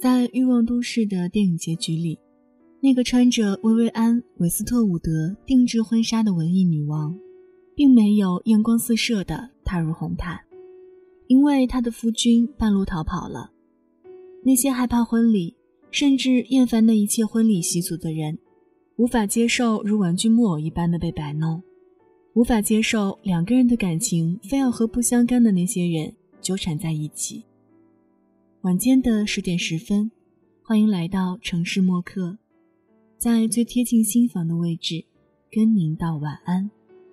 在《欲望都市》的电影结局里，那个穿着薇薇安·韦斯特伍德定制婚纱的文艺女王，并没有艳光四射的踏入红毯，因为她的夫君半路逃跑了。那些害怕婚礼，甚至厌烦那一切婚礼习俗的人，无法接受如玩具木偶一般的被摆弄，无法接受两个人的感情非要和不相干的那些人纠缠在一起。晚间的十点十分，欢迎来到城市默客，在最贴近心房的位置，跟您道晚安。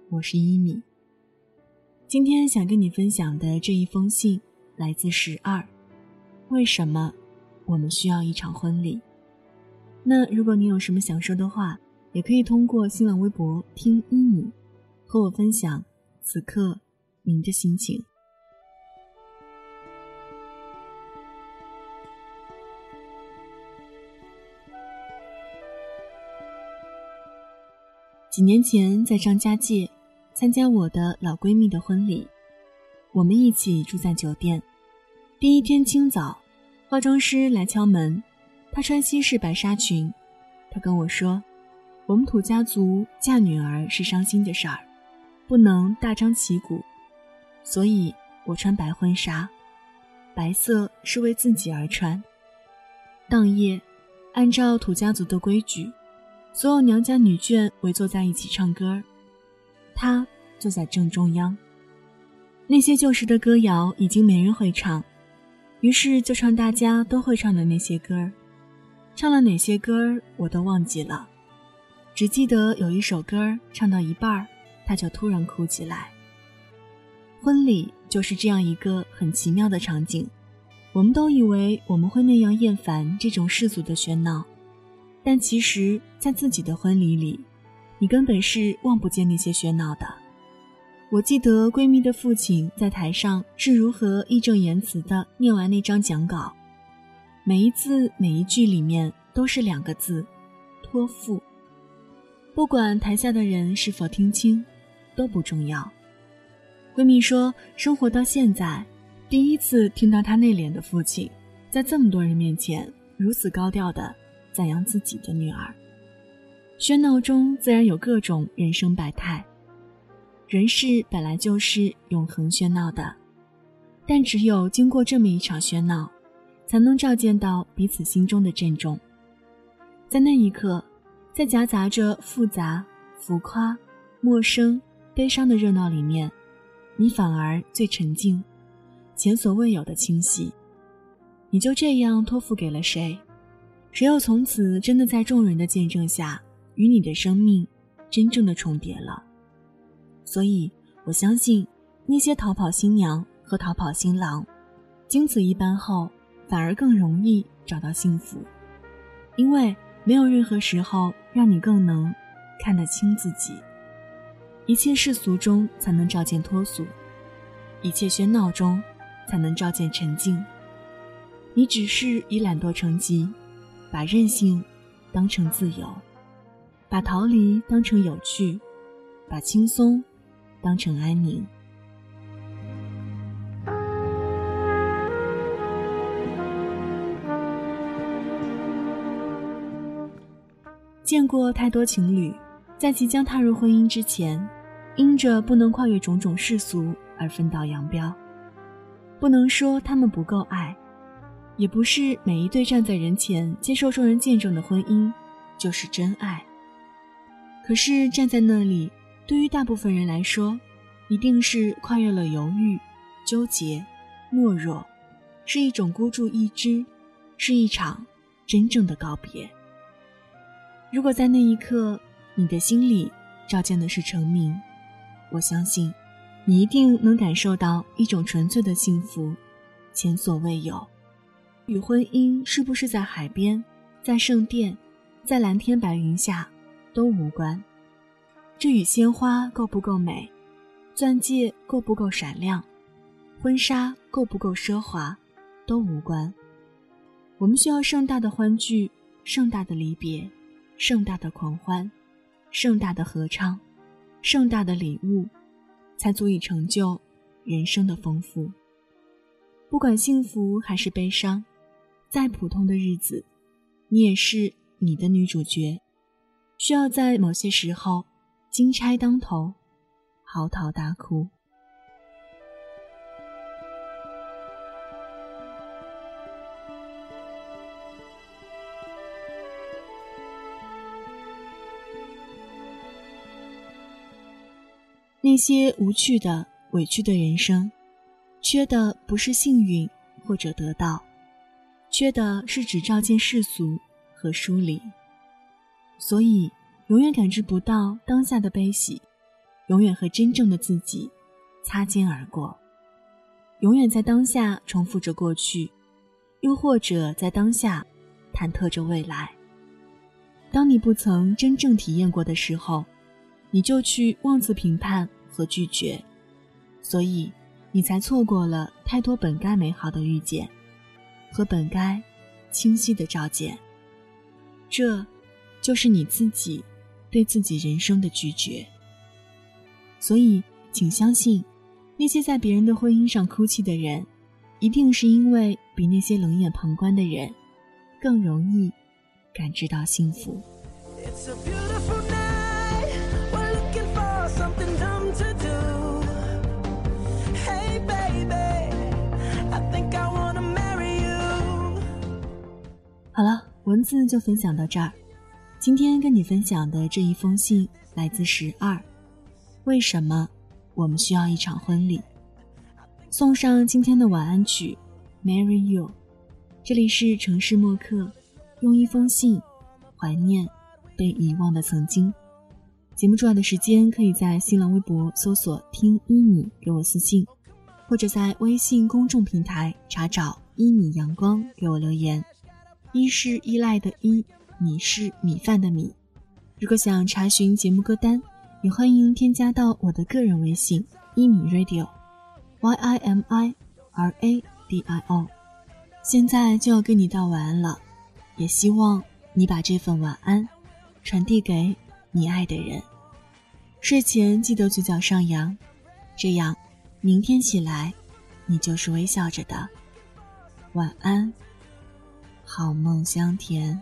我是一米。今天想跟你分享的这一封信来自十二。为什么我们需要一场婚礼？那如果你有什么想说的话，也可以通过新浪微博听一米和我分享此刻您的心情。几年前在张家界参加我的老闺蜜的婚礼，我们一起住在酒店。第一天清早，化妆师来敲门，她穿西式白纱裙。她跟我说：“我们土家族嫁女儿是伤心的事儿，不能大张旗鼓，所以我穿白婚纱，白色是为自己而穿。”当夜，按照土家族的规矩。所有娘家女眷围坐在一起唱歌，她坐在正中央。那些旧时的歌谣已经没人会唱，于是就唱大家都会唱的那些歌。唱了哪些歌我都忘记了，只记得有一首歌唱到一半儿，她就突然哭起来。婚礼就是这样一个很奇妙的场景，我们都以为我们会那样厌烦这种世俗的喧闹。但其实，在自己的婚礼里，你根本是望不见那些喧闹的。我记得闺蜜的父亲在台上是如何义正言辞地念完那张讲稿，每一字每一句里面都是两个字：托付。不管台下的人是否听清，都不重要。闺蜜说，生活到现在，第一次听到她内敛的父亲，在这么多人面前如此高调的。赞扬自己的女儿，喧闹中自然有各种人生百态。人世本来就是永恒喧闹的，但只有经过这么一场喧闹，才能照见到彼此心中的郑重。在那一刻，在夹杂着复杂、浮夸、陌生、悲伤的热闹里面，你反而最沉静，前所未有的清晰。你就这样托付给了谁？谁又从此真的在众人的见证下，与你的生命真正的重叠了？所以，我相信那些逃跑新娘和逃跑新郎，经此一般后，反而更容易找到幸福，因为没有任何时候让你更能看得清自己。一切世俗中才能照见脱俗，一切喧闹中才能照见沉静。你只是以懒惰成疾。把任性当成自由，把逃离当成有趣，把轻松当成安宁。见过太多情侣，在即将踏入婚姻之前，因着不能跨越种种世俗而分道扬镳。不能说他们不够爱。也不是每一对站在人前接受众人见证的婚姻就是真爱。可是站在那里，对于大部分人来说，一定是跨越了犹豫、纠结、懦弱，是一种孤注一掷，是一场真正的告别。如果在那一刻，你的心里照见的是成名，我相信，你一定能感受到一种纯粹的幸福，前所未有。与婚姻是不是在海边，在圣殿，在蓝天白云下，都无关。这与鲜花够不够美，钻戒够不够闪亮，婚纱够不够奢华，都无关。我们需要盛大的欢聚，盛大的离别，盛大的狂欢，盛大的合唱，盛大的礼物，才足以成就人生的丰富。不管幸福还是悲伤。再普通的日子，你也是你的女主角，需要在某些时候金钗当头，嚎啕大哭。那些无趣的、委屈的人生，缺的不是幸运或者得到，缺的是只照见世俗和疏离。所以，永远感知不到当下的悲喜，永远和真正的自己擦肩而过，永远在当下重复着过去，又或者在当下忐忑着未来。当你不曾真正体验过的时候，你就去妄自评判。和拒绝，所以你才错过了太多本该美好的遇见，和本该清晰的照见。这，就是你自己对自己人生的拒绝。所以，请相信，那些在别人的婚姻上哭泣的人，一定是因为比那些冷眼旁观的人，更容易感知到幸福。文字就分享到这儿。今天跟你分享的这一封信来自十二。为什么我们需要一场婚礼？送上今天的晚安曲《Marry You》。这里是城市默客，用一封信怀念被遗忘的曾经。节目重要的时间可以在新浪微博搜索“听一米”给我私信，或者在微信公众平台查找“一米阳光”给我留言。一是依赖的依，米是米饭的米。如果想查询节目歌单，也欢迎添加到我的个人微信一米 radio，y i m i r a d i o。现在就要跟你道晚安了，也希望你把这份晚安传递给你爱的人。睡前记得嘴角上扬，这样明天起来你就是微笑着的。晚安。好梦香甜。